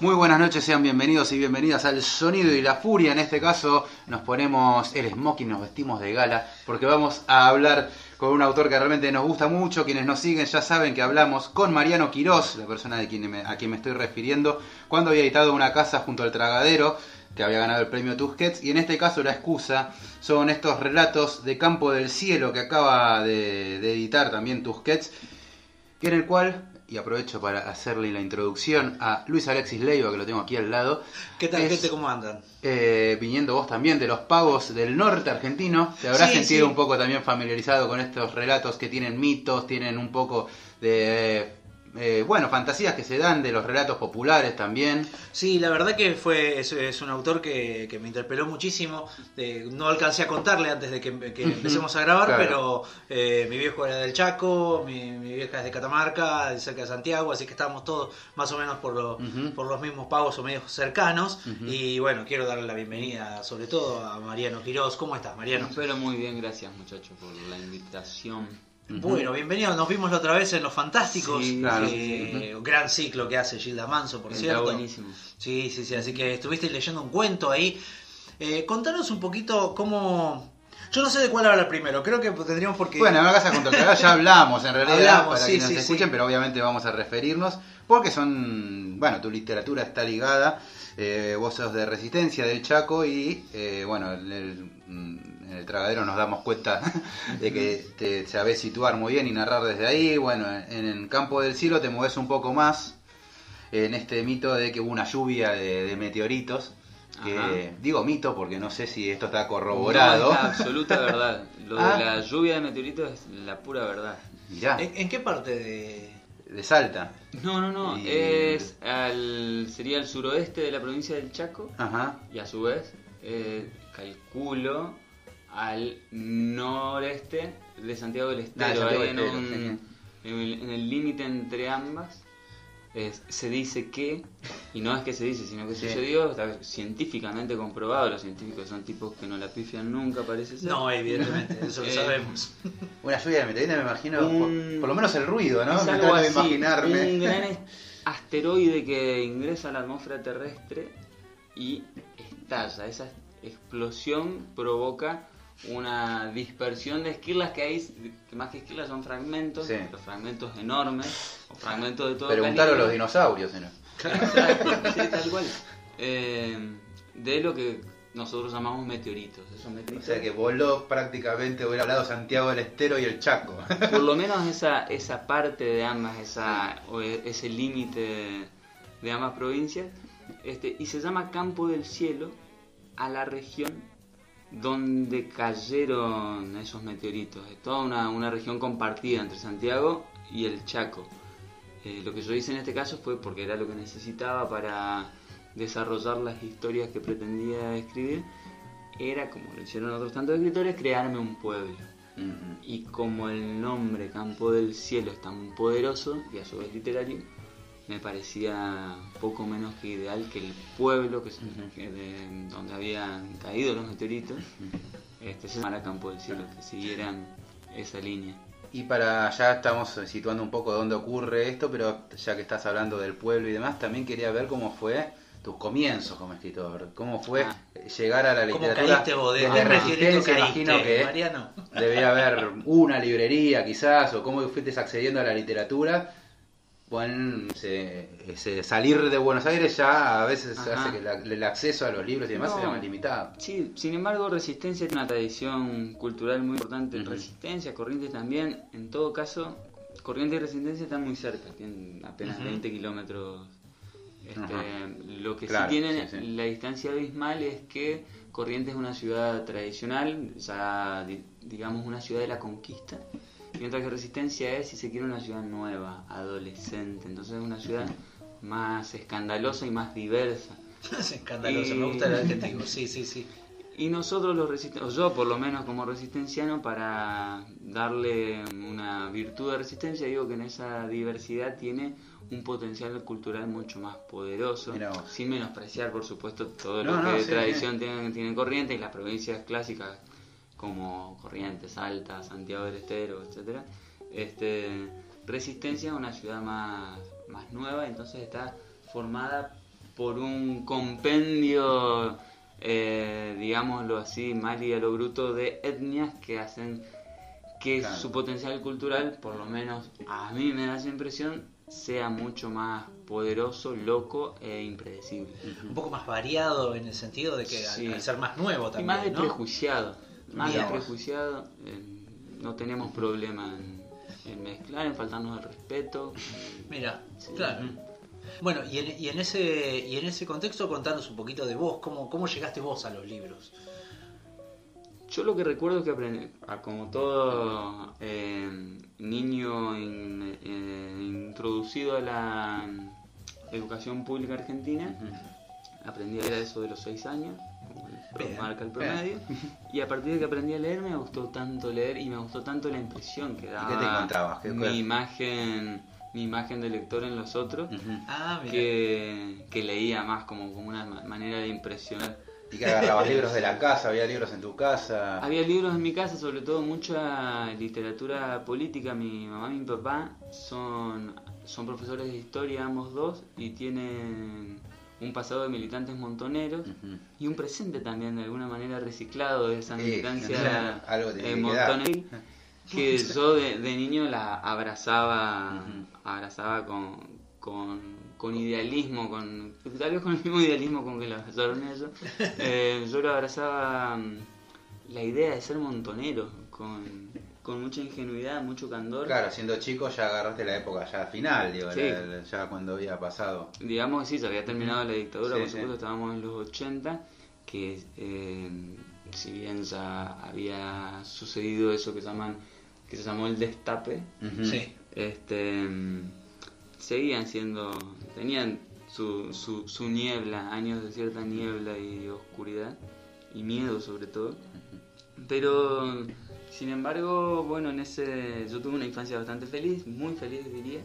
Muy buenas noches, sean bienvenidos y bienvenidas al Sonido y la Furia. En este caso nos ponemos el smoking, nos vestimos de gala, porque vamos a hablar con un autor que realmente nos gusta mucho. Quienes nos siguen ya saben que hablamos con Mariano Quirós, la persona de quien me- a quien me estoy refiriendo, cuando había editado Una casa junto al tragadero, que había ganado el premio Tusquets. Y en este caso la excusa son estos relatos de Campo del Cielo que acaba de, de editar también Tusquets en el cual, y aprovecho para hacerle la introducción a Luis Alexis Leiva, que lo tengo aquí al lado, ¿Qué tal, Es- gente? ¿Cómo andan? eh, viniendo vos también de los pagos del norte argentino, te habrás Sí, sentido sí. un poco también familiarizado con estos relatos que tienen mitos, tienen un poco de, eh, bueno, fantasías que se dan de los relatos populares también. Sí, la verdad que fue es, es un autor que, que me interpeló muchísimo. Eh, no alcancé a contarle antes de que, que empecemos a grabar, Claro. pero eh, mi viejo era del Chaco, mi, mi vieja es de Catamarca, de cerca de Santiago, así que estábamos todos más o menos por, lo- por los mismos pagos o medios cercanos. Y bueno, quiero darle la bienvenida sobre todo a Mariano Quirós. ¿Cómo estás, Mariano? Pero muy bien, gracias muchachos por la invitación. Bueno, bienvenido. Nos vimos la otra vez en Los Fantásticos. Sí, claro. eh, Gran ciclo que hace Gilda Manso, por Está cierto. buenísimo. Sí, sí, sí. Así que estuviste leyendo un cuento ahí. Eh, contanos un poquito cómo. Yo no sé de cuál hablar primero. Creo que tendríamos porque. Bueno, en la casa junto tragadero ya hablamos en realidad, Hablamos, para sí, que nos sí, escuchen, sí. pero obviamente vamos a referirnos, porque son, bueno, tu literatura está ligada, eh, vos sos de Resistencia, del Chaco, y eh, bueno, en el, en el tragadero nos damos cuenta de que te sabés situar muy bien y narrar desde ahí, bueno, en el campo del cielo te mueves un poco más en este mito de que hubo una lluvia de, de meteoritos, que Ajá. digo mito porque no sé si esto está No, corroborado. es la absoluta verdad. Lo Ah. de la lluvia de meteoritos es la pura verdad. Mirá, ¿En, en qué parte de.? de Salta. No, no, no. Y- Es al, sería el suroeste de la provincia del Chaco Ajá. y a su vez, eh, calculo, al noreste de Santiago del Estero. Santiago ahí del en, Estero, un- en el en el límite entre ambas. es- se dice que, y no es que se dice, sino que Sí. sucedió, está científicamente comprobado, los científicos son tipos que no la pifian nunca, parece ser. No, evidentemente, eso lo Eh, sabemos. Una lluvia de meteoritos me imagino, Un- por, por lo menos el ruido, ¿no? Es Me algo así, imaginarme. un gran asteroide que ingresa a la atmósfera terrestre y estalla. Esa explosión provoca una dispersión de esquilas que hay, que más que esquilas son fragmentos, Sí. los fragmentos enormes, o fragmentos de todo Preguntaron los dinosaurios, ¿no? Exacto, sí, tal cual. Eh, de lo que nosotros llamamos meteoritos. Esos O meteoritos sea que voló prácticamente, hubiera hablado Santiago del Estero y el Chaco. por lo menos esa, esa parte de ambas, esa, o e- ese límite de ambas provincias, este, y se llama Campo del Cielo a la región donde cayeron esos meteoritos. Es toda una, una región compartida entre Santiago y el Chaco. Eh, lo que yo hice en este caso fue porque era lo que necesitaba para desarrollar las historias que pretendía escribir, era, como lo hicieron otros tantos escritores, crearme un pueblo. Y como el nombre Campo del Cielo es tan poderoso y a su vez literario, me parecía poco menos que ideal que el pueblo que, de donde habían caído los meteoritos este, se llamara Campo del Cielo, que siguieran esa línea. Y para ya estamos situando un poco dónde ocurre esto, pero ya que estás hablando del pueblo y demás, también quería ver cómo fue tus comienzos como escritor. ¿Cómo fue Ah. llegar a la ¿Cómo literatura? caíste vos? ¿De desde Resistencia, caíste, imagino que Mariano? debía haber una librería quizás, o cómo fuiste accediendo a la literatura. Bueno, se- ese salir de Buenos Aires ya a veces Ajá. hace que la- el acceso a los libros y demás No. sea más limitado. Sí, sin embargo, Resistencia es una tradición cultural muy importante. Ujú. Resistencia, Corrientes también. En todo caso, Corrientes y Resistencia están muy cerca, tienen apenas Ujú. 20 kilómetros. Este, lo que Claro, sí tienen sí, sí. la distancia abismal es que Corrientes es una ciudad tradicional, ya di- digamos una ciudad de la conquista, mientras que Resistencia es, si se quiere, una ciudad nueva, adolescente. Entonces es una ciudad más escandalosa y más diversa. Es escandaloso, Y- me gusta el adjetivo. Sí, sí, sí. Y nosotros los resistentes, yo por lo menos como resistenciano, para darle una virtud de resistencia, digo que en esa diversidad tiene un potencial cultural mucho más poderoso, sin menospreciar por supuesto todo No, lo no, que de sí, tradición tienen, tienen Corrientes y las provincias clásicas como Corrientes, Salta, Santiago del Estero, etcétera. Este, Resistencia es una ciudad más, más nueva, entonces está formada por un compendio, eh, digámoslo así, mal y a lo bruto, de etnias que hacen que Claro. su potencial cultural, por lo menos a mí me da esa impresión, sea mucho más poderoso, loco e impredecible. Un poco más variado en el sentido de que al- Sí. al, ser más nuevo Y también. más de ¿no? prejuiciado, Bien. prejuiciado, eh, no tenemos problema en, en mezclar, en faltarnos el respeto. Mira, Sí. claro. Bueno, y en, y en ese y en ese contexto contanos un poquito de vos, cómo, cómo llegaste vos a los libros. Yo lo que recuerdo es que aprendí, ah, como todo eh, niño in- eh, introducido a la educación pública argentina, aprendí a leer eso de los seis años, marca el promedio, y a partir de que aprendí a leer me gustó tanto leer y me gustó tanto la impresión que daba qué te encontrabas? ¿Qué- cuál? mi imagen, mi imagen de lector en los otros. Ah, mira. que, que leía más como, como una ma- manera de impresionar. Y que agarrabas libros de la casa, había libros en tu casa. Había libros en mi casa, sobre todo mucha literatura política. Mi mamá y mi papá son, son profesores de historia, ambos dos, y tienen un pasado de militantes montoneros y un presente también, de alguna manera reciclado de esa militancia eh, montoneril, que yo de, de niño la abrazaba, abrazaba con, con, con idealismo, con tal vez con el mismo idealismo con que lo abrazaron ellos. Eh, yo lo abrazaba mm, la idea de ser montonero, con, con mucha ingenuidad, mucho candor. Claro, siendo chico ya agarraste la época ya final, digo, Sí. la- la- ya cuando había pasado. Digamos que sí, se había terminado la dictadura, Sí, por sí. supuesto, estábamos en los 80, que eh, si bien ya había sucedido eso que llaman que se llamó el destape, este seguían siendo, tenían su, su, su niebla, años de cierta niebla y oscuridad, y miedo sobre todo. Pero, sin embargo, bueno, en ese yo tuve una infancia bastante feliz, muy feliz diría,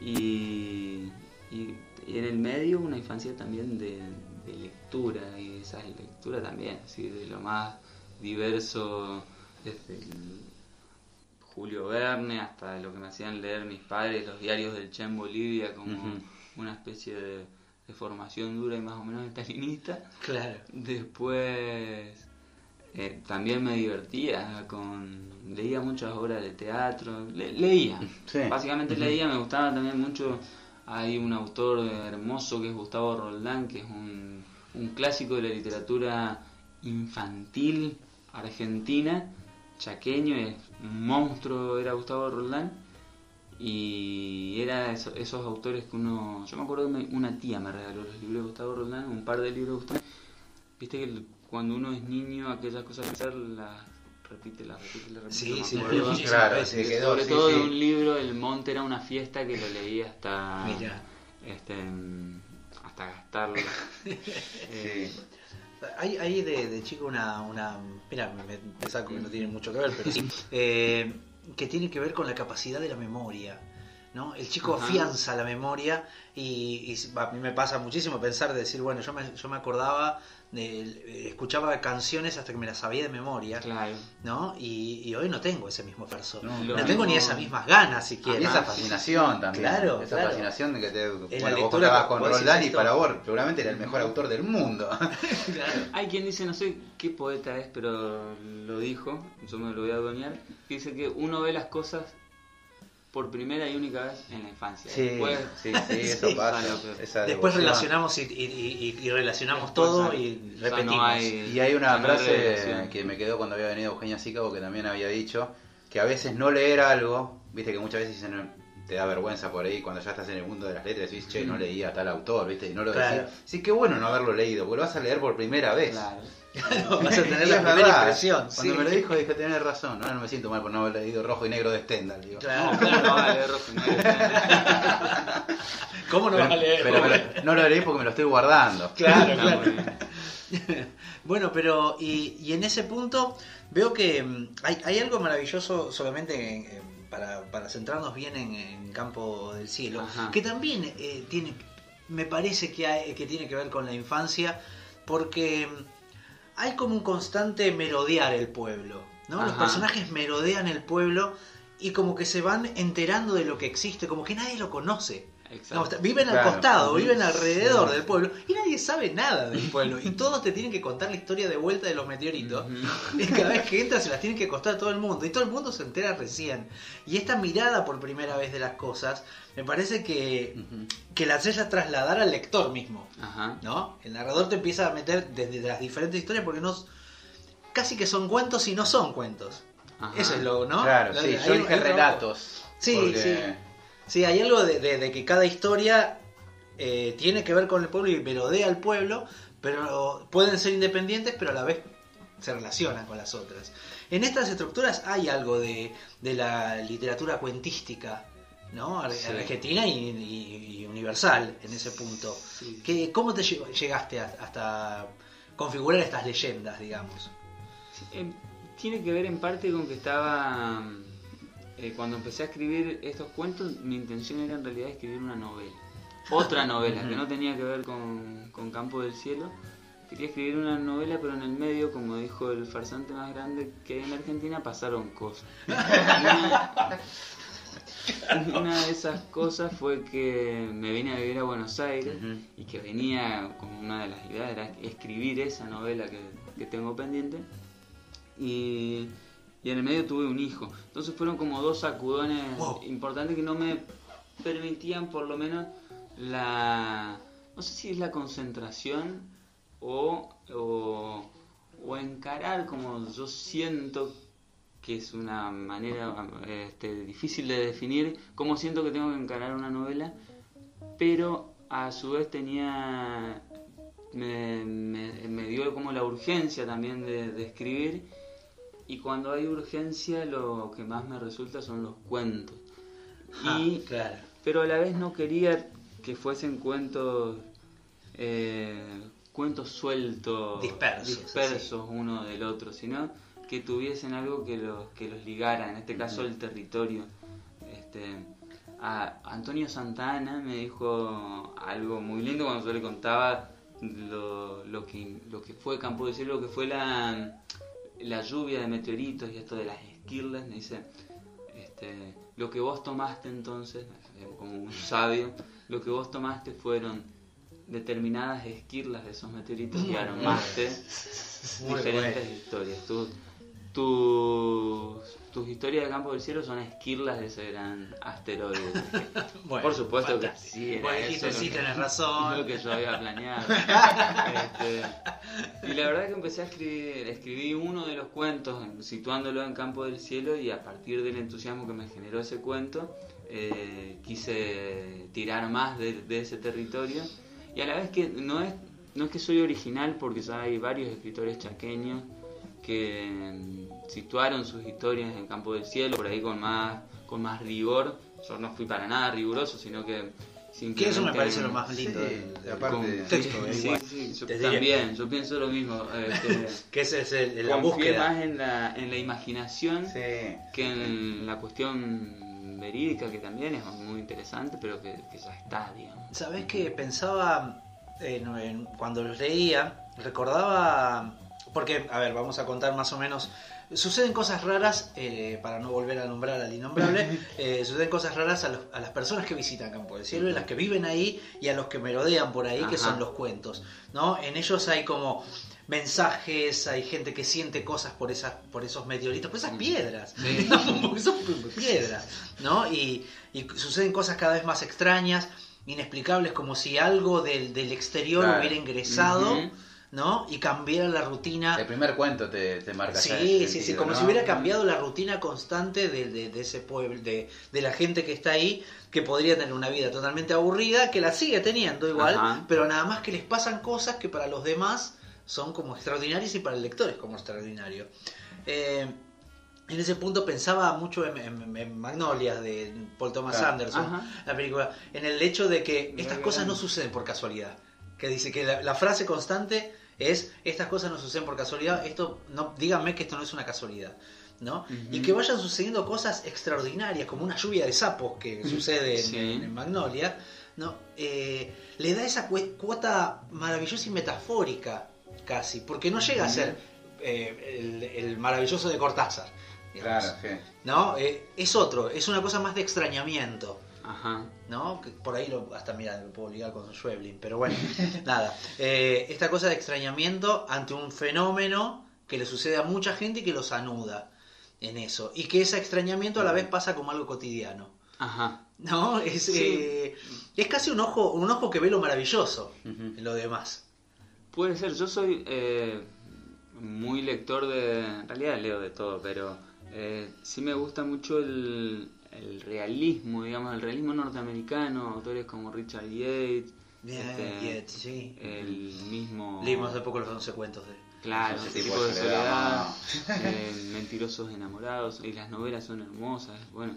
y, y- y en el medio una infancia también de, de lectura, y esa lectura también, así de lo más diverso, desde el Julio Verne hasta lo que me hacían leer mis padres, los diarios del Che en Bolivia, como una especie de, de formación dura y más o menos estalinista. Claro. Después eh, también me divertía con leía muchas obras de teatro, le- leía, Sí. básicamente leía, me gustaba también mucho. Hay un autor hermoso que es Gustavo Roldán, que es un, un clásico de la literatura infantil argentina, chaqueño, es un monstruo, era Gustavo Roldán. Y era eso- esos autores que uno. Yo me acuerdo que me- una tía me regaló los libros de Gustavo Roldán, un par de libros de Gustavo. Viste que el- cuando uno es niño, aquellas cosas que hacer las repite, las repite, las repite. Sí, sí, muchísimas Claro, se quedó, Sobre sí, todo sí. de un libro, El Monte era una fiesta que lo leí hasta. Mira. Este, hasta gastarlo. Eh, Sí. Hay, hay de, de chico una, una mira, me, me saco que no tiene mucho que ver, pero sí, eh, que tiene que ver con la capacidad de la memoria. ¿no? El chico Ajá. afianza la memoria y, y a mí me pasa muchísimo pensar de decir, bueno, yo me, yo me acordaba, de, escuchaba canciones hasta que me las sabía de memoria, Claro. ¿no? Y, y hoy no tengo ese mismo esfuerzo. No, tengo ni esas mismas ganas Y siquiera. esa fascinación también. Claro, Esa claro. fascinación de que te. la Bueno, vos lectura contabas que con Roldán y para vos, seguramente era el mejor autor del mundo. Claro. Hay quien dice, no sé qué poeta es, pero lo dijo, yo me lo voy a adueñar, que dice que uno ve las cosas por primera y única vez en la infancia. Sí, Después, sí, sí, eso Sí. pasa. Esa Después relacionamos y, y- y- y relacionamos Después todo y no repetimos. hay- Y hay una no frase que me quedó cuando había venido Eugenia Sícabo que también había dicho que a veces no leer algo, viste que muchas veces te da vergüenza por ahí cuando ya estás en el mundo de las letras decís, che, no leí a tal autor, viste, y no lo Claro. decís. Sí, qué bueno no haberlo leído, porque lo vas a leer por primera vez. Claro. Vas a tener la primera verdad, impresión. Cuando sí. me lo dijo dije, tenés razón, ahora no me siento mal por no haber leído Rojo y Negro de Stendhal. Digo. Claro, No, claro. no vale, rojo y negro. ¿Cómo no Pero, vas a leer? pero no lo leí porque me lo estoy guardando. Claro, Está claro. Bueno, pero y, y en ese punto veo que mm, hay, hay algo maravilloso solamente en- en- para, para centrarnos bien en, en Campo del Cielo, Ajá. que también eh, tiene, me parece que, hay- que tiene que ver con la infancia, porque mm, hay como un constante merodear el pueblo, ¿no? Los personajes merodean el pueblo y como que se van enterando de lo que existe, como que nadie lo conoce. Exacto. No, está- viven al costado, viven alrededor Sí. del pueblo y nadie sabe nada del pueblo. Y todos te tienen que contar la historia de vuelta de los meteoritos. Y cada vez que entras se las tienen que contar a todo el mundo. Y todo el mundo se entera recién. Y esta mirada por primera vez de las cosas, me parece que, Ujú. que la haces a trasladar al lector mismo. Ajá. ¿No? El narrador te empieza a meter desde las diferentes historias porque no. casi que son cuentos y no son cuentos. Ajá. Eso es lo, ¿no? Claro, sí, Hay- yo dije relatos. Sí, porque- sí. Sí, hay algo de, de- de que cada historia eh, tiene que ver con el pueblo y merodea al pueblo, pero pueden ser independientes, pero a la vez se relacionan con las otras. En estas estructuras hay algo de, de la literatura cuentística, ¿no? Sí. Argentina y, y- y universal en ese punto. Sí. ¿Qué- ¿Cómo te lle- llegaste a- hasta configurar estas leyendas, digamos? Eh, tiene que ver en parte con que estaba. Eh, cuando empecé a escribir estos cuentos, mi intención era en realidad escribir una novela. Otra novela, que no tenía que ver con, con Campo del Cielo. Quería escribir una novela, pero en el medio, como dijo el farsante más grande que hay en Argentina, pasaron cosas. Una, una de esas cosas fue que me vine a vivir a Buenos Aires y que venía como una de las ideas era escribir esa novela que, que tengo pendiente y, y en el medio tuve un hijo entonces fueron como dos sacudones Wow. importantes que no me permitían por lo menos la no sé si es la concentración o, o, o encarar como yo siento que es una manera este, difícil de definir cómo siento que tengo que encarar una novela, pero a su vez tenía me, me- me dio como la urgencia también de, de escribir y cuando hay urgencia lo que más me resulta son los cuentos. Y Ah, claro. pero a la vez no quería que fuesen cuentos eh, cuentos sueltos Dispersos, dispersos uno del otro sino que tuviesen algo que los que los ligara en este caso el territorio. Este a Antonio Santana me dijo algo muy lindo cuando yo le contaba lo, lo que lo que fue Campo de Cielo lo que fue la la lluvia de meteoritos y esto de las esquirlas me dice este, lo que vos tomaste entonces, como un sabio, lo que vos tomaste fueron determinadas esquirlas de esos meteoritos y armaste Muy diferentes historias. Tu- tus, tus historias de Campo del Cielo son esquirlas de ese gran asteroide. Bueno, Por supuesto que fantástico. sí, era dijiste, eso sí, que- tenés razón. lo que yo había planeado. Este, y la verdad que empecé a escribir, escribí uno de los cuentos situándolo en Campo del Cielo y a partir del entusiasmo que me generó ese cuento eh, quise tirar más de, de ese territorio y a la vez que no es, no es que soy original porque ya hay varios escritores chaqueños que situaron sus historias en Campo del Cielo por ahí con más, con más rigor. Yo no fui para nada riguroso, sino que Que eso me parece lo más lindo Sí, aparte- texto. Sí, eh, sí, igual. sí, yo Te diría también, yo pienso lo mismo. este, Que ese es el, la búsqueda. más en la, en la imaginación Sí. que en la cuestión verídica, que también es muy interesante, pero que, que ya está, digamos. ¿Sabés que pensaba en- en- cuando los leía? Recordaba. Porque, a ver, vamos a contar más o menos. Suceden cosas raras, eh, para no volver a nombrar al innombrable, eh, suceden cosas raras a, los- a las personas que visitan Campo del Cielo, y las que viven ahí y a los que merodean por ahí, que son los cuentos. ¿no? En ellos hay como mensajes, hay gente que siente cosas por esas, por esos meteoritos, por esas piedras, porque son piedras, ¿no? Y, y suceden cosas cada vez más extrañas, inexplicables, como si algo del, del exterior Claro. hubiera ingresado. ¿No? Y cambiara la rutina. El primer cuento te, te marca Sí, sí, sí, como ¿no? si hubiera cambiado la rutina constante de, de- de ese pueblo, de, de la gente que está ahí, que podría tener una vida totalmente aburrida, que la sigue teniendo igual, Ajá. pero nada más que les pasan cosas que para los demás son como extraordinarias y para el lector es como extraordinario. Eh, en ese punto pensaba mucho en, en- en Magnolia de Paul Thomas Claro. Anderson, Ajá. la película, en el hecho de que Muy estas bien. cosas no suceden por casualidad. Que dice que la, la frase constante es estas cosas no suceden por casualidad, esto no díganme que esto no es una casualidad, ¿no? Y que vayan sucediendo cosas extraordinarias, como una lluvia de sapos que sucede en, Sí. en- en Magnolia, ¿no? Eh, le da esa cuota maravillosa y metafórica, casi, porque no llega a ser eh, el, el maravilloso de Cortázar. digamos. Claro, sí. ¿No? Eh, es otro, es una cosa más de extrañamiento. Ajá. ¿no? Que por ahí lo, hasta mira, lo puedo ligar con Schweblin, pero bueno, nada. Eh, esta cosa de extrañamiento ante un fenómeno que le sucede a mucha gente y que los anuda en eso. Y que ese extrañamiento a la vez pasa como algo cotidiano. Ajá. ¿No? Es, Sí. eh, es casi un ojo, un ojo que ve lo maravilloso en lo demás. Puede ser, yo soy eh, muy lector de... En realidad leo de todo, pero eh, sí me gusta mucho el, el realismo, digamos, el realismo norteamericano, autores como Richard Yates, Bien, este, Yates, sí. el mismo... Leímos hace poco los 11 cuentos de... Claro, Ese ese tipo tipo de soledad, eh, mentirosos enamorados, y las novelas son hermosas. Bueno,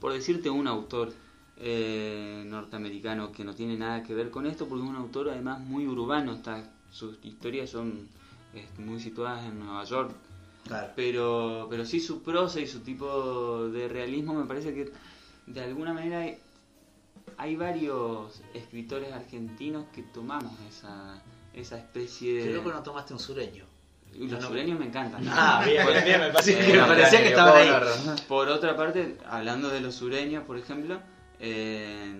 por decirte un autor eh, norteamericano que no tiene nada que ver con esto, porque es un autor además muy urbano, está, sus historias son muy situadas en Nueva York, Claro. pero, pero sí su prosa y su tipo de realismo me parece que de alguna manera hay, hay varios escritores argentinos que tomamos esa, esa especie Qué de... loco no tomaste un sureño. Los No. sureños me encantan. Ah, bien, bien, bien, me Eh, que, parecía que estaban ahí. Por otra parte, hablando de los sureños, por ejemplo, eh,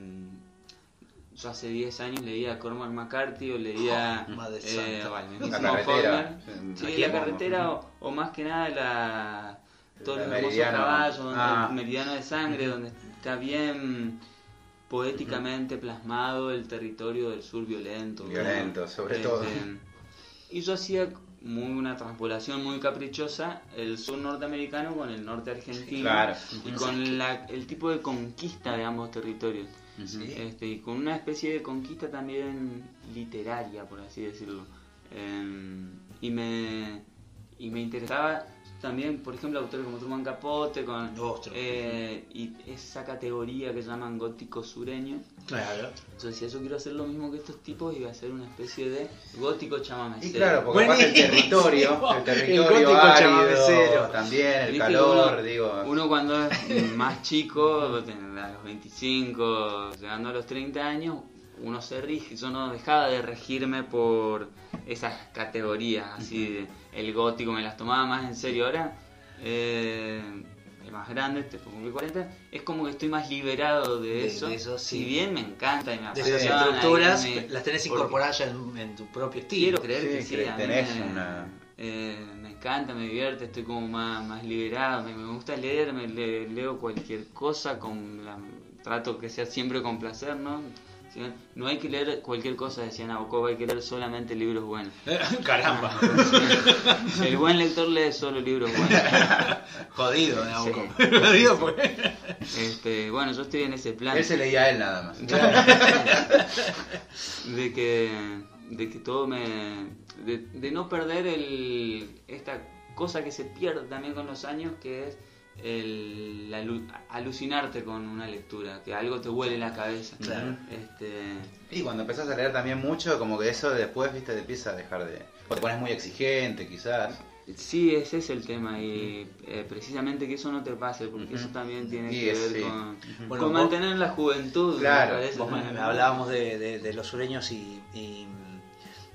yo hace 10 años leía a Cormac McCarthy o leía Oh, madre eh, La carretera. Sí, la carretera o, o más que nada la los hermosos Meridiano. caballos, donde- Ah. el meridiano de sangre, donde está bien poéticamente plasmado el territorio del sur violento. Violento, ¿no? sobre Este, todo. Y yo hacía muy una transpolación muy caprichosa el sur norteamericano con el norte argentino Claro. y con la- el tipo de conquista de ambos territorios. Este, y con una especie de conquista también literaria, por así decirlo. Eh, y, me, y me interesaba también, por ejemplo, autores como Truman Capote, con Ostras. eh, y esa categoría que llaman gótico sureño. Claro. Yo decía, yo quiero hacer lo mismo que estos tipos y voy a hacer una especie de gótico chamamecero. Y claro, porque aparte el territorio, el El territorio gótico árido, chamamecero. también, el calor, uno, digo. Uno cuando es más chico, a los 25, llegando a los 30 años, uno se rige. Yo no dejaba de regirme por esas categorías, así de, el gótico me las tomaba más en serio. Ahora, eh, el más grande, te pongo 40, es como que estoy más liberado de, De- eso. de eso, sí. Si bien me encanta y me De esas apasiona, estructuras y me- las tenés incorporadas ya en, en tu propio estilo. Quiero creer Sí, que sí, que a mí tenés me, una- eh, me encanta, me divierte, estoy como más, más liberado, me, me gusta leer, me le- leo cualquier cosa, con la- trato que sea siempre con placer, ¿no? No- hay que leer cualquier cosa, decía Nabokov, hay que leer solamente libros buenos. Caramba. El buen lector lee solo libros buenos. Jodido, ¿no? Sí. Jodido pues. Este, bueno, yo estoy en ese plan. Él se leía a él nada más. de que de que todo me de, de no perder el esta cosa que se pierde también con los años que es el alu- alucinarte con una lectura, que algo te huele la cabeza. Claro. Este, Y cuando empezás a leer también mucho, como que eso después, viste, te empieza a dejar de... O te pones muy exigente, quizás. sí, ese es el tema y eh, precisamente que eso no te pase, porque eso también tiene que ver sí. con, Bueno, con vos- mantener la juventud. me Claro, Vos hablábamos de, de- de los sureños y, y,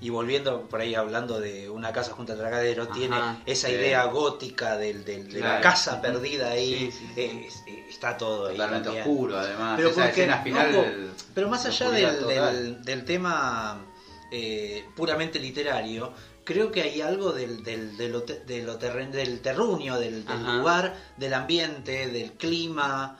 y volviendo por ahí hablando de una casa junto al tragadero, Ajá, tiene esa sí. idea gótica del, del- de la casa perdida ahí, Sí, sí, sí. eh, es- eh, está todo ahí. Totalmente también. oscuro, además. Pero, Esa porque, escena final... ojo, pero más allá del, del- del tema eh, puramente literario, creo que hay algo del, del, de lo te- de lo terren- del terruño, del, del lugar, del ambiente, del clima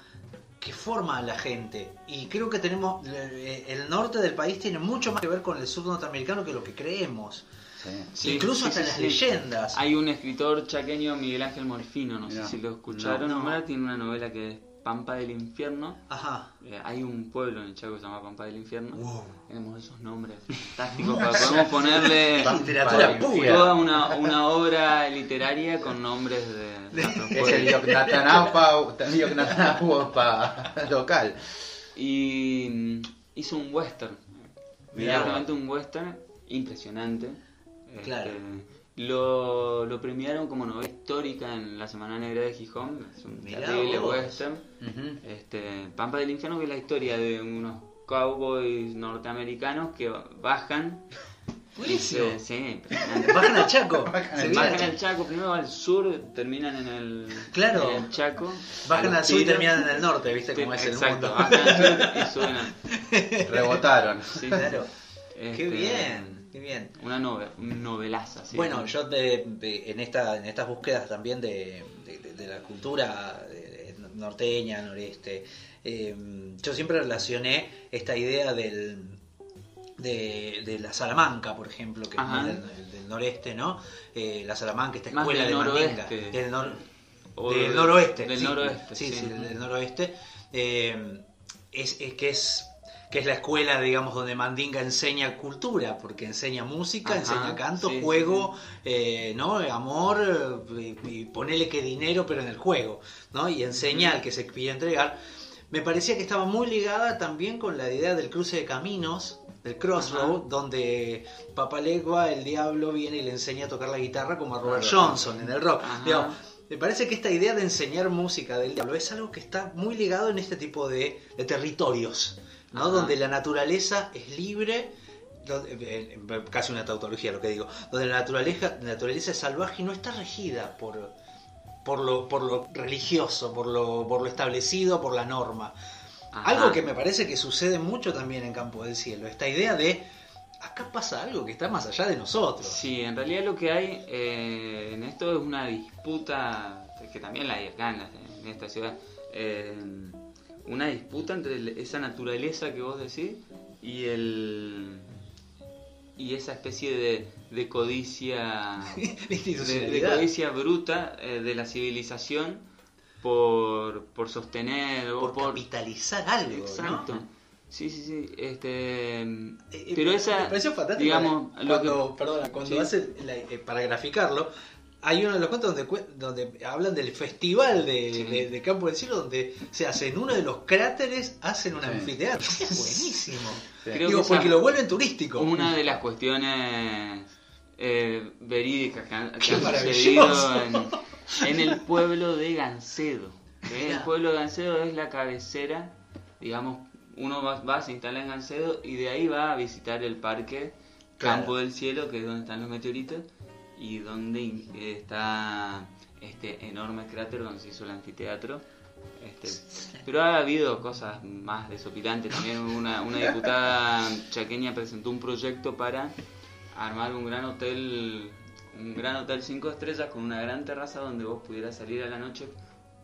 que forma a la gente. Y creo que tenemos, eh, el norte del país tiene mucho más que ver con el sur norteamericano que lo que creemos. Sí. Sí, Incluso sí, hasta sí, las sí. leyendas. Hay un escritor chaqueño, Miguel Ángel Morfino, no Mirá. sé si lo escucharon No. tiene una novela que es Pampa del Infierno. Ajá. Eh, hay un pueblo en el Chaco que se llama Pampa del Infierno. Wow. Tenemos esos nombres fantásticos para podemos ponerle pura. toda una, una obra literaria con nombres de, Es el local. Y mm, hizo un western. Mirá. Directamente un western impresionante. Este, Claro. Lo, lo premiaron como novela histórica en la Semana Negra de Gijón. Es un Mirá terrible vos. western. Este, Pampa del Infierno, que es la historia de unos cowboys norteamericanos que bajan. Buenísimo. Sí. Bajan al Chaco. Bajan Se al vienen- Bajan al Chaco, primero al sur, terminan en el, Claro. en el Chaco. Bajan al sur y terminan en el norte, ¿viste Sí, cómo es el Exacto, mundo? bajan al sur y suben al- Rebotaron. sí, Claro. Este, Qué bien, qué bien. Una nove- un novelaza, sí. Bueno, yo de- de- en, esta, en estas búsquedas también de, de- la cultura norteña, noreste, eh, yo siempre relacioné esta idea del, de, de la Salamanca, por ejemplo, que Ajá. es del, del noreste, ¿no? Eh, la Salamanca, esta escuela del de Mandinga. Del, nor- noroeste. del sí. noroeste, Sí, sí. sí, del, del noroeste. Eh, es, es que es que es la escuela, digamos, donde Mandinga enseña cultura, porque enseña música, Ajá, enseña canto, sí, juego, eh, ¿no? Amor, eh, y, y ponele que dinero, pero en el juego, ¿no? Y enseña al que se quiere entregar. Me parecía que estaba muy ligada también con la idea del cruce de caminos, del crossroad, Ajá. donde Papalegua, el diablo, viene y le enseña a tocar la guitarra como a Robert Johnson en el rock. Me parece que esta idea de enseñar música del diablo es algo que está muy ligado en este tipo de, de territorios, ¿no? Ajá. Donde la naturaleza es libre, do- eh, eh, casi una tautología lo que digo, donde la naturaleza, la naturaleza es salvaje y no está regida por, por, lo, por lo religioso, por lo, por lo establecido, por la norma. Ajá. Algo que me parece que sucede mucho también en Campo del Cielo, esta idea de acá pasa algo que está más allá de nosotros. Sí, en realidad lo que hay eh, en esto es una disputa, que también la hay acá en, la- en esta ciudad, eh, una disputa entre esa naturaleza que vos decís y el y esa especie de, de codicia de, codicia bruta eh, de la civilización por, por sostener o por capitalizar algo, ¿no? Exacto. Sí, sí, sí. Este, Eh, pero me- esa, me pareció fantástico digamos, cuando, lo que- perdona, cuando Sí. hace la- eh, para graficarlo, hay uno de los cuentos donde, donde hablan del festival de, Sí. de- de Campo del Cielo, donde se hace en uno de los cráteres, hacen un Sí. anfiteatro. Es buenísimo. Sí. Creo Digo, que porque lo vuelven turístico. Una de las cuestiones eh, verídicas que han, que sucedido en, en el pueblo de Gancedo. que El pueblo de Gancedo es la cabecera, digamos, uno va, va, se instala en Gancedo y de ahí va a visitar el parque Claro. Campo del Cielo, que es donde están los meteoritos, y donde está este enorme cráter donde se hizo el anfiteatro. Este, pero ha habido cosas más desopilantes. También una, una diputada chaqueña presentó un proyecto para armar un gran hotel, un gran hotel cinco estrellas con una gran terraza donde vos pudieras salir a la noche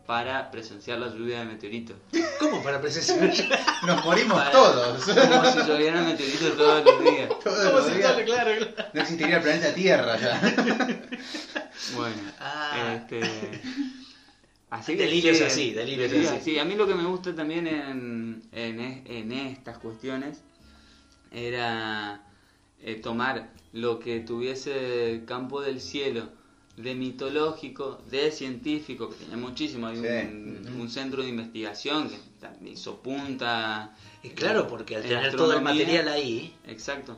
para presenciar la lluvia de meteoritos. ¿Cómo para presenciar? Nos morimos Para- todos. Como si llovieran meteoritos todos los días. Todos ¿Cómo los se días. sale? Claro, claro. No existiría el planeta Tierra ya. Bueno, Ah. este, así que Delirios sí, así, delirios así. A mí lo que me gusta también en, en, en estas cuestiones era eh, tomar lo que tuviese Campo del Cielo de mitológico, de científico, que tiene muchísimo, hay Sí. un, un centro de investigación que hizo punta. Y claro, porque al en tener todo el material ahí, Exacto.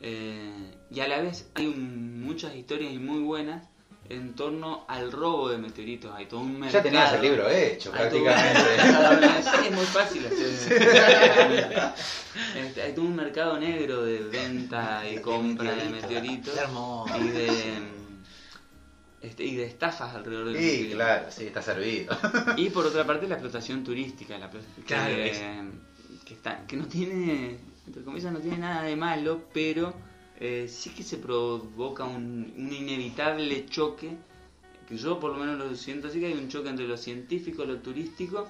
Eh, y a la vez hay un- muchas historias y muy buenas en torno al robo de meteoritos. Hay todo un mercado. Ya tenías el libro hecho, un- prácticamente. Es muy fácil hacer. Este, hay todo un mercado negro de venta y compra de meteoritos Qué hermoso. y de este, y de estafas alrededor del Sí, claro, sí, está servido. Y por otra parte la explotación turística, la Claro, que, es- que, está, que no tiene, entre comillas, no tiene nada de malo, pero eh, sí que se provoca un, un inevitable choque, que yo por lo menos lo siento así, que hay un choque entre lo científico, lo turístico,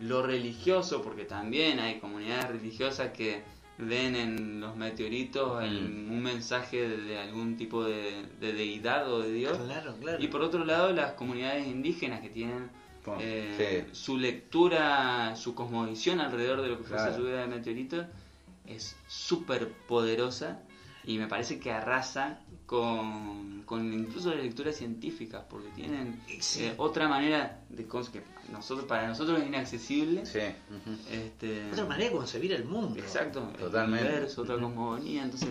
lo religioso, porque también hay comunidades religiosas que ven en los meteoritos el- un mensaje de, de algún tipo de, de deidad o de Dios. claro, claro. Y por otro lado, las comunidades indígenas que tienen eh, sí. su lectura, su cosmovisión alrededor de lo que fue Claro. esa lluvia de meteoritos es súper poderosa y me parece que arrasa con, con incluso la lectura científica porque tienen Sí. eh, otra manera de cosas que nosotros para nosotros es inaccesible. Sí. Este, Otra manera de concebir el mundo. Exacto, Totalmente. el universo, otra cosmogonía, entonces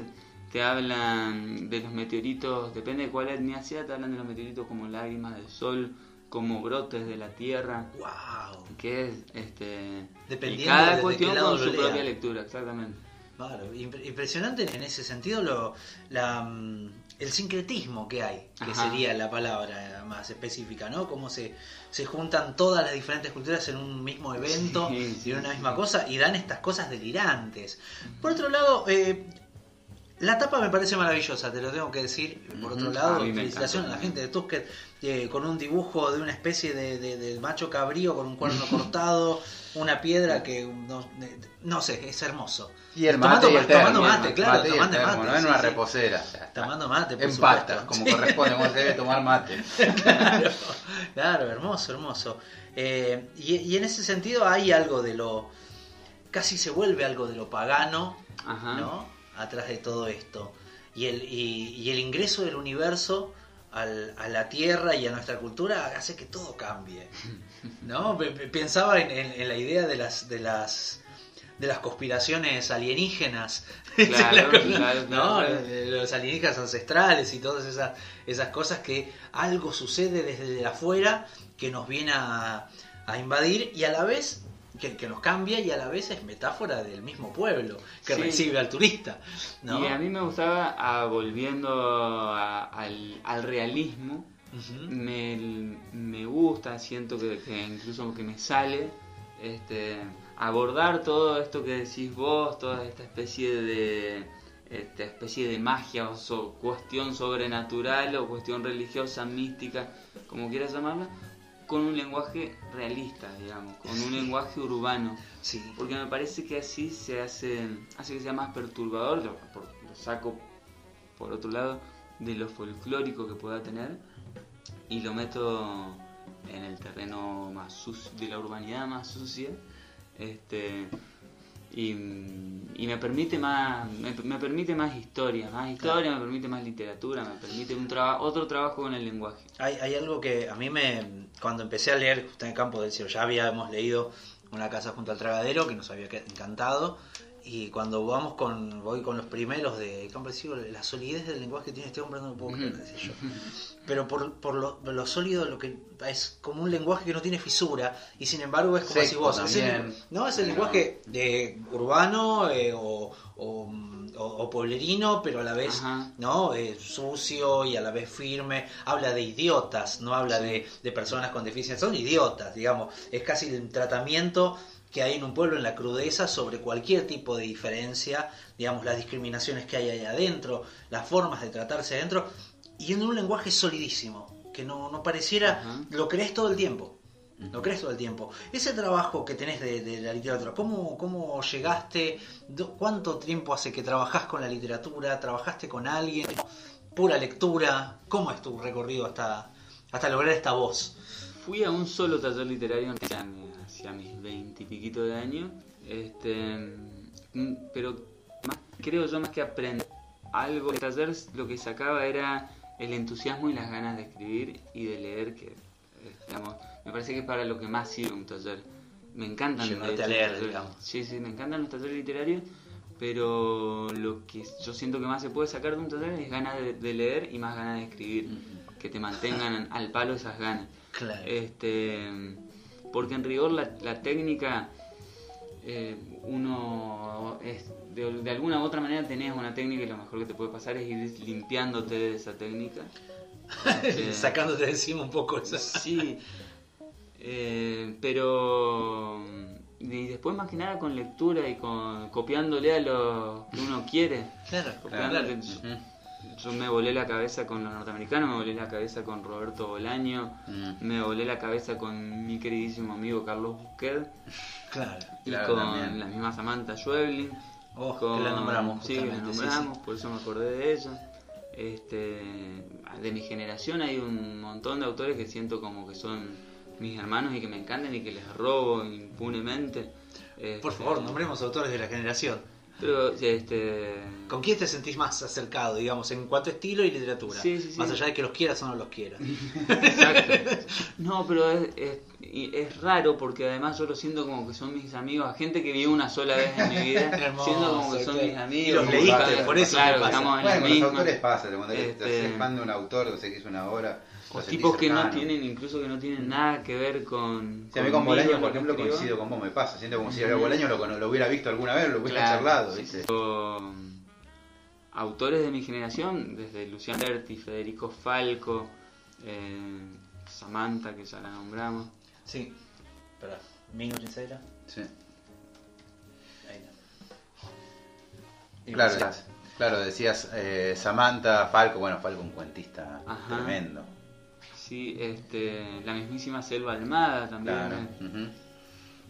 te hablan de los meteoritos, depende de cuál etnia sea, te hablan de los meteoritos como lágrimas del sol, como brotes de la tierra, Wow. que es este Dependiendo y cada qué cuestión lado con su lea. propia lectura, exactamente. Claro, impre- impresionante en ese sentido lo, la, mm, el sincretismo que hay, que Ajá. sería la palabra más específica, ¿no? Cómo se, se juntan todas las diferentes culturas en un mismo evento Sí, sí, y en una misma sí. cosa y dan estas cosas delirantes. Por otro lado, eh, la tapa me parece maravillosa, te lo tengo que decir. Por otro lado, felicitación a la gente de Tusquet eh, con un dibujo de una especie de, de- de macho cabrío con un cuerno cortado, una piedra que no, no sé, es hermoso. Y el Tomando mate y el tomando mate, claro, el tomando mate, no en sí, una sí. reposera. Tomando mate, por En patas, como corresponde, como se debe tomar mate. claro, claro, hermoso, hermoso. Eh, y, y en ese sentido hay algo de lo. casi se vuelve algo de lo pagano, Ajá. ¿no? Atrás de todo esto. Y el, y, y el ingreso del universo al- a la Tierra y a nuestra cultura hace que todo cambie. ¿No? Pe- pe- Pensaba en, en- en la idea de las. De las de las conspiraciones alienígenas, Claro, La- claro, ¿no? claro. De los alienígenas ancestrales y todas esas, esas cosas que algo sucede desde afuera que nos viene a, a invadir y a la vez que, que nos cambia y a la vez es metáfora del mismo pueblo que Sí. recibe al turista. ¿no? Y a mí me gustaba, ah, volviendo a- al, al realismo, me, me gusta, siento que, que incluso que me sale este, abordar todo esto que decís vos, toda esta especie de esta especie de magia o so- cuestión sobrenatural o cuestión religiosa, mística, como quieras llamarla, con un lenguaje realista, digamos, con un lenguaje urbano. Sí. Porque me parece que así se hace, hace que sea más perturbador, lo, saco por otro lado de lo folclórico que pueda tener y lo meto en el terreno más sucio, de la urbanidad más sucia este y, y me permite más me, me permite más historia más historia me permite más literatura me permite un trabajo otro trabajo con el lenguaje Hay, hay algo que a mí me. Cuando empecé a leer Justo en el Campo del Cielo, ya habíamos leído Una casa junto al tragadero, que nos había encantado. Y cuando vamos con voy con los primeros de Campo Cielo, la solidez del lenguaje que tiene este hombre no lo puedo creer, decía yo. Pero por, por lo, lo sólido, lo que es como un lenguaje que no tiene fisura, y sin embargo es como decís vos, es el, no, es el lenguaje de urbano eh, o, o, o- pero a la vez Ajá. ¿no? Eh, sucio y a la vez firme. Habla de idiotas, no habla de, de personas con deficiencia. Son idiotas, digamos. Es casi el tratamiento que hay en un pueblo, en la crudeza, sobre cualquier tipo de diferencia, digamos, las discriminaciones que hay ahí adentro, las formas de tratarse adentro, y en un lenguaje solidísimo, que no, no pareciera, lo crees todo el tiempo. Lo crees todo el tiempo. Ese trabajo que tenés de, de la literatura, ¿cómo, ¿cómo llegaste? ¿Cuánto tiempo hace que trabajás con la literatura? ¿Trabajaste con alguien? ¿Pura lectura? ¿Cómo es tu recorrido hasta, hasta lograr esta voz? Fui a un solo taller literario hacia, mis veintipiquito de años, este, mm, pero más, creo yo más que aprender algo del taller, lo que sacaba era el entusiasmo y las ganas de escribir y de leer, que eh, digamos, me parece que es para lo que más sirve un taller. Me encantan los talleres. digamos. Sí, sí, me encantan los talleres literarios, pero lo que yo siento que más se puede sacar de un taller es ganas de, de leer y más ganas de escribir, que te mantengan al palo esas ganas. Claro. Este, porque en rigor la, la técnica, eh, uno es, de, de alguna u otra manera tenés una técnica y lo mejor que te puede pasar es ir limpiándote de esa técnica. Este, Sacándote de encima un poco eso. Sí, eh, pero y después más que nada con lectura y con copiándole a lo que uno quiere. Claro, Copiando claro. Yo, me volé la cabeza con los norteamericanos, me volé la cabeza con Roberto Bolaño, Mm. me volé la cabeza con mi queridísimo amigo Carlos Busquet Claro. y Claro, con también. la misma Samantha Schweblin. Oh, con- que la nombramos Sí, la sí, nombramos, por eso me acordé de ella. Este, de mi generación hay un montón de autores que siento como que son mis hermanos y que me encantan y que les robo impunemente. Este, Por favor, nombremos autores de la generación. Pero, este, ¿Con quién te sentís más acercado, digamos, en cuanto a estilo y literatura? Sí, sí, sí. Más allá de que los quieras o no los quieras. Exacto. No, pero es, es, y es raro porque además yo lo siento como que son mis amigos, a gente que viví una sola vez en mi vida, Hermoso, siento como que son claro. mis amigos. Y los leíste, por eso claro, pasa. estamos en Bueno, la con los misma. autores pasa, cuando te, te Este, haces fan de un autor, o sé que hizo una obra. O lo sentís tipos que no tienen, incluso que no tienen nada que ver con. Sí, a mí con Bolaño, por ejemplo, escribo. coincido con vos, me pasa. Siento como si a Bolaño lo, lo hubiera visto alguna vez, lo hubiera Claro, charlado, sí, ¿viste? sí. O, Autores de mi generación, desde Luciano Berti, Federico Falco, eh, Samantha, que ya la nombramos. Sí. Espera, minuto sincera. Sí. Ahí no. Claro, claro, decías eh, Samantha, Falco, bueno, Falco un cuentista Ajá. tremendo. Sí, este, la mismísima Selva Almada también. Claro. eh. ujú.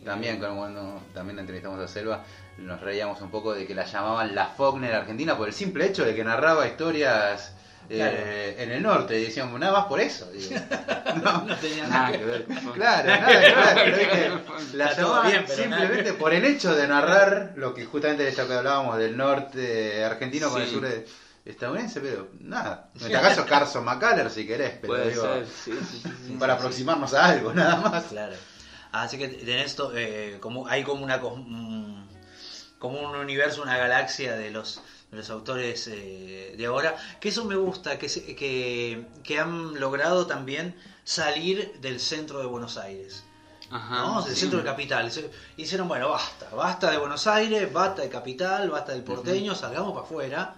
También cuando también entrevistamos a Selva, nos reíamos un poco de que la llamaban la Faulkner argentina por el simple hecho de que narraba historias eh, en el norte y decíamos nada más por eso. digo. No, No tenía Nada que ver. con- Claro, nada que ver, pero viste, la llamaban bien, pero simplemente nada. por el hecho de narrar lo que justamente de esto que hablábamos del norte argentino con el Sí. sur de- estadounidense, pero nada. En este caso Carson McCullers si querés, pero Puede digo, ser, sí, sí, sí, sí. para aproximarnos a algo, nada más. Claro. Así que tenés esto, eh, como, hay como una mm, como un universo, una galaxia de los, de los autores eh, de ahora, que eso me gusta, que, se- que, que han logrado también salir del centro de Buenos Aires. Ajá, ¿no? Del sí. centro de capital. Hicieron, bueno, basta, basta de Buenos Aires, basta de capital, basta del porteño, salgamos para afuera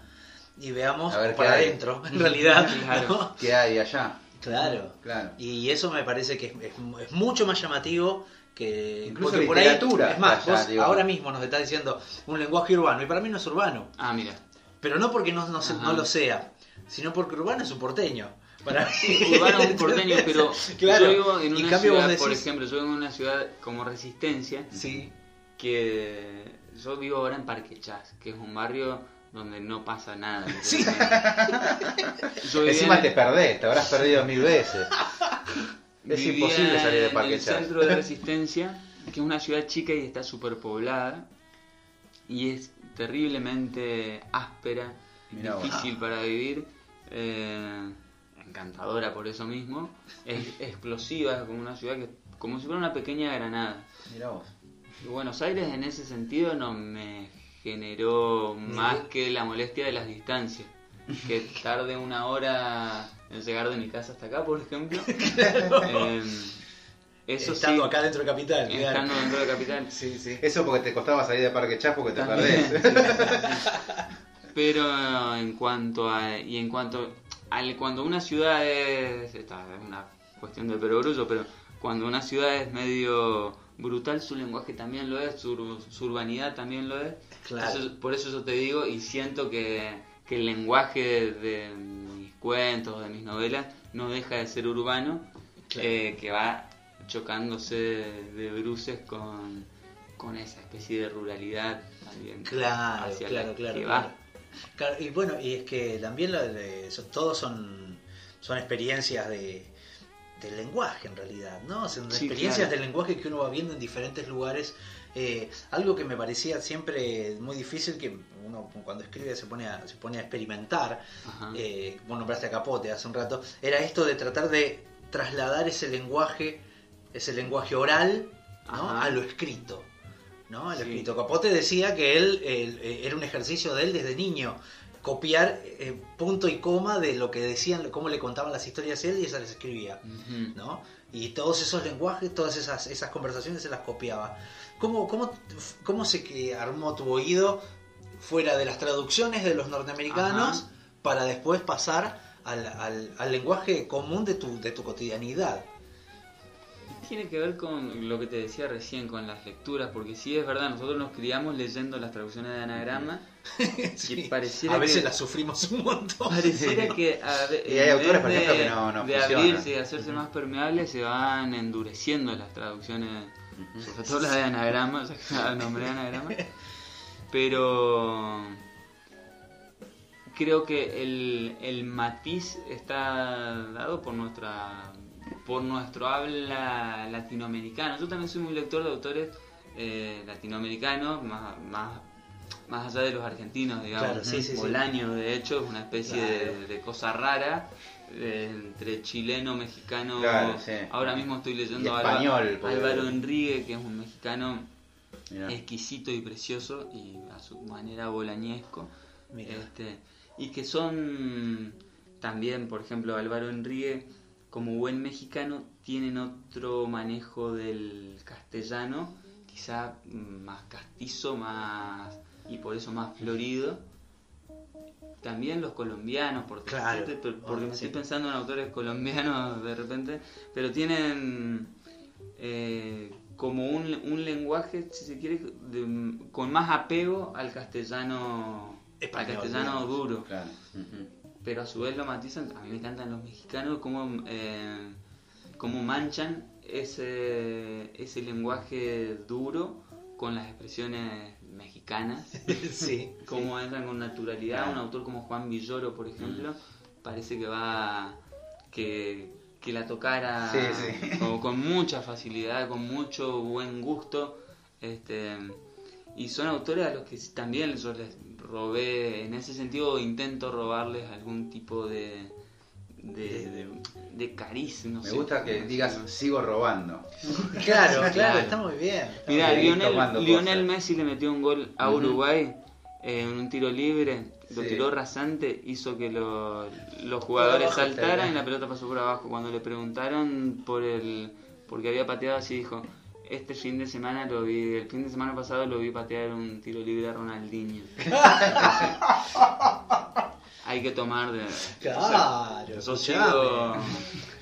y veamos A ver para adentro, en realidad. Claro. ¿no? ¿Qué hay allá? Claro. Claro. Y eso me parece que es, es- es mucho más llamativo que Incluso porque literatura es más, está allá, vos digo. ahora mismo nos estás diciendo un lenguaje urbano y para mí no es urbano, Ah, mira. pero no porque no, no, no lo sea, sino porque urbano es un porteño. Para mí. Urbano es un porteño, pero Claro. yo vivo en una cambio ciudad, por ejemplo, yo vivo en una ciudad como Resistencia, Sí, que yo vivo ahora en Parque Chas, que es un barrio donde no pasa nada. Sí. Yo Encima en- te perdés, te habrás perdido mil veces. Es vivía imposible salir de en Parque el Chas. centro de Resistencia, que es una ciudad chica y está superpoblada, y es terriblemente áspera, Mirá vos. difícil para vivir, eh, encantadora por eso mismo, es explosiva, es como una ciudad que como si fuera una pequeña Granada. Mirá vos. Y Buenos Aires en ese sentido no me generó más que la molestia de las distancias. Que tarde una hora en llegar de mi casa hasta acá, por ejemplo. Eh, eso estando sí, acá dentro de capital. claro. estando dentro de capital. Sí, sí. Eso porque te costaba salir de Parque Chas porque te También, perdés. sí, sí, sí. Pero en cuanto a y en cuanto al cuando una ciudad es esta es una cuestión de perogrullo, pero cuando una ciudad es medio brutal su lenguaje también lo es, su urbanidad también lo es. Claro. Entonces, por eso yo te digo y siento que, que el lenguaje de, mis cuentos, de mis novelas, no deja de ser urbano, Claro. eh, que va chocándose de, bruces con, con esa especie de ruralidad también. Claro, hacia claro, la claro, que claro. va. Claro, Y bueno, y es que también lo de, todos son, son experiencias de, del lenguaje en realidad, ¿no? Sí, experiencias del lenguaje que uno va viendo en diferentes lugares. Eh, algo que me parecía siempre muy difícil, que uno cuando escribe se pone a, se pone a experimentar, eh, vos nombraste a Capote hace un rato, era esto de tratar de trasladar ese lenguaje, ese lenguaje oral, ¿no? A lo escrito. ¿no? A lo Sí. escrito. Capote decía que él, él, eh, era un ejercicio de él desde niño, copiar eh, punto y coma de lo que decían, cómo le contaban las historias él y esas las escribía. Ujú. ¿no? Y todos esos lenguajes, todas esas, esas conversaciones se las copiaba. ¿Cómo, cómo, cómo se que armó tu oído fuera de las traducciones de los norteamericanos Ajá. para después pasar al, al- al lenguaje común de tu, de tu cotidianidad? Tiene que ver con lo que te decía recién, con las lecturas, porque sí es verdad, nosotros nos criamos leyendo las traducciones de anagrama Sí. pareciera a veces que- las sufrimos un montón. Pareciera que a Y hay autores, por ejemplo, que no- no de funcionan. abrirse y hacerse más permeables, se van endureciendo las traducciones, sobre todo las de anagrama, ya que la nombré anagrama. Pero creo que el, el matiz está dado por nuestra por nuestro habla latinoamericano. Yo también soy muy lector de autores eh, latinoamericanos, más, más, más allá de los argentinos, digamos. Claro, sí, sí, sí. Bolaño, de hecho, es una especie Claro. de, de cosa rara entre chileno, mexicano. Claro, sí. Ahora mismo estoy leyendo a español, porque- Álvaro Enrique, que es un mexicano Mirá. exquisito y precioso y a su manera bolañesco. Este, y que son también, por ejemplo, Álvaro Enrique, como buen mexicano, tienen otro manejo del castellano, quizá mm, más castizo, más y por eso más florido. También los colombianos, por Claro. pero- porque me Sí. estoy pensando en autores colombianos de repente, pero tienen eh, como un, un lenguaje, si se quiere, de- con más apego al castellano, Español, al castellano digamos. duro. Claro. Pero a su vez lo matizan, a mí me encantan los mexicanos, cómo, eh, cómo manchan ese, ese lenguaje duro con las expresiones mexicanas. sí. Cómo entran con naturalidad. Un autor como Juan Villoro, por ejemplo, parece que va. que, que la tocara Sí, sí. Con, con mucha facilidad, con mucho buen gusto. Este, y son autores a los que también yo les robé, en ese sentido intento robarles algún tipo de. De, de, de cariz, no Me sé gusta que digas sigo robando. Claro, claro, está muy bien. Mira, Lionel. Messi le metió un gol a. Uruguay eh, en un tiro libre, lo Sí. tiró rasante, hizo que lo- los jugadores abajo, saltaran sí. y la pelota pasó por abajo. Cuando le preguntaron por el porque había pateado así dijo, este fin de semana lo vi, el fin de semana pasado lo vi patear un tiro libre a Ronaldinho. Hay que tomar de... Claro, Yo escuchame. sigo-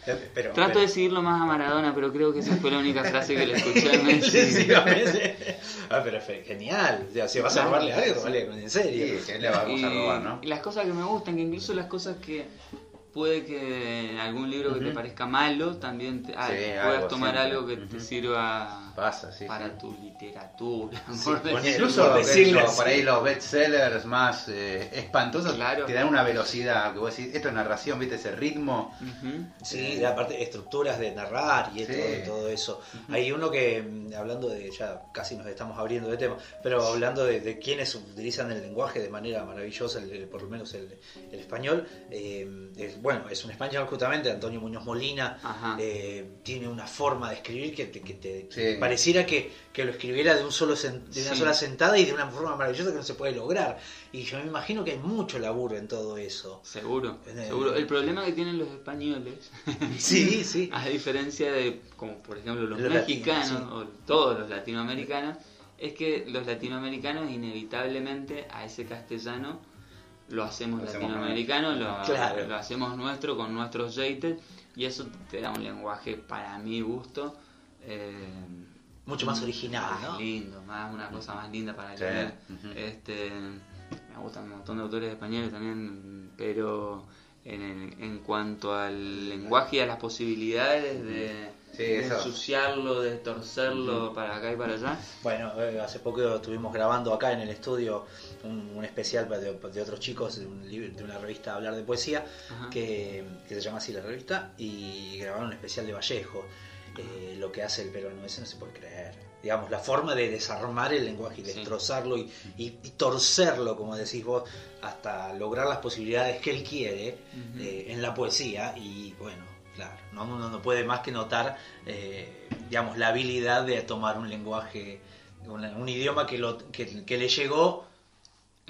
Eh, Pero, Trato pero- de seguirlo más a Maradona, pero creo que esa fue la única frase que le escuché a Messi. Sí, a veces. Ah, pero fue genial. O sea, si vas a robarle algo, robarle en serio. Sí, le vamos a Y- robar, ¿no? las cosas que me gustan, que incluso las cosas que puede que algún libro que te parezca malo, también te- ah, Sí, puedas algo tomar siempre. algo que te sirva Pasa, sí. para sí. tu literatura. Sí, por ponele. decirlo. Incluso por ahí los bestsellers más eh, espantosos Claro. te dan una velocidad que vos decís, esto es narración, viste ese ritmo. Ujú. Sí, de aparte estructuras de narrar y Sí. todo, de todo eso. Hay uno que, mm, hablando de, ya casi nos estamos abriendo de tema, pero hablando de, de quienes utilizan el lenguaje de manera maravillosa, el- el- por lo menos el, el español, eh, es, bueno, es un español justamente, Antonio Muñoz Molina, eh, tiene una forma de escribir que te, que te- Sí. Pareciera que, que lo escribiera de, un solo sen- de una Sí. sola sentada y de una forma maravillosa que no se puede lograr. Y yo me imagino que hay mucho laburo en todo eso. Seguro, Eh, seguro. El problema que tienen los españoles, Sí, sí. a diferencia de, como por ejemplo los, Los latinos, mexicanos sí. o todos los latinoamericanos, es que los latinoamericanos inevitablemente a ese castellano lo hacemos Lo hacemos latinoamericano, lo, Claro. lo hacemos nuestro con nuestros jeites y eso te da un lenguaje para mi gusto eh, Mucho más original, más ¿no? lindo, más una cosa más linda para Sí. leer. Este, me gustan un montón de autores españoles también, pero en, el- en cuanto al lenguaje y a las posibilidades de, Sí, de eso. ensuciarlo, de torcerlo para acá y para allá. Bueno, eh, hace poco estuvimos grabando acá en el estudio un, un especial de, de otros chicos de, un libro- de una revista Hablar de Poesía, que, que se llama así la revista, y grabaron un especial de Vallejo. Eh, lo que hace el peruano ese no se puede creer. Digamos, la forma de desarmar el lenguaje y Sí. destrozarlo y, y- y torcerlo, como decís vos, hasta lograr las posibilidades que él quiere eh, en la poesía. Y bueno, claro, no, uno no puede más que notar, eh, digamos, la habilidad de tomar un lenguaje, un, un idioma que, lo, que, que le llegó,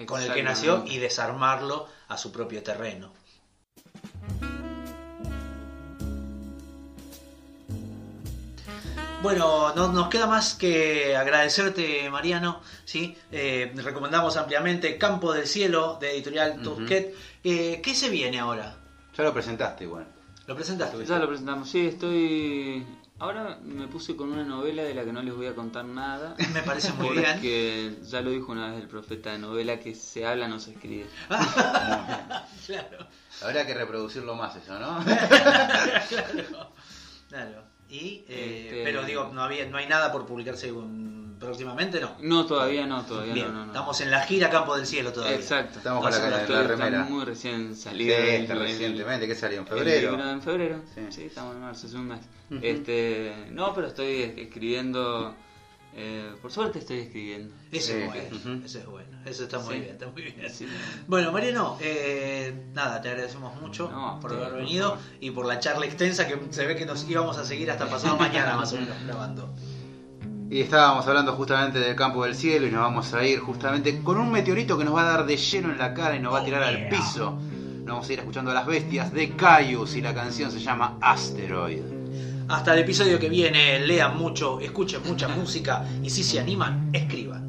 con el que nació, y desarmarlo a su propio terreno. Bueno, no nos queda más que agradecerte, Mariano. ¿sí? Eh, recomendamos ampliamente Campo del Cielo de Editorial. Tusquet. Eh, ¿Qué se viene ahora? Ya lo presentaste igual. ¿Lo presentaste? Ya lo presentamos, sí, estoy... Ahora me puse con una novela de la que no les voy a contar nada. Me parece muy bien. Porque ya lo dijo una vez el profeta de novela que se habla, no se escribe. Claro, Habría que reproducirlo más eso, ¿no? claro. Claro. Y, eh, Este- Pero digo, no, había, no hay nada por publicarse un- próximamente, ¿no? No, todavía no, todavía Bien, no, no, no. estamos en la gira Campo del Cielo todavía. Exacto. Estamos con la- la está remera. muy recién Sí, salido. el- está el- recientemente, ¿qué salió? ¿En el febrero? libro en febrero. Sí. Sí. estamos en marzo, es un mes. Este, no, pero estoy escribiendo. Eh, por suerte estoy escribiendo. Eso es bueno, Ujú. eso es bueno, eso está muy Sí. bien, está muy bien. Sí. Bueno, Mariano, eh, nada, te agradecemos mucho No, por haber venido y por la charla extensa que se ve que nos íbamos a seguir hasta pasado mañana más o menos grabando. Y estábamos hablando justamente del campo del cielo y nos vamos a ir justamente con un meteorito que nos va a dar de lleno en la cara y nos va a tirar al piso. Nos vamos a ir escuchando a las bestias de Caius y la canción se llama Asteroid. Hasta el episodio que viene, lean mucho, escuchen mucha música y si se animan, escriban.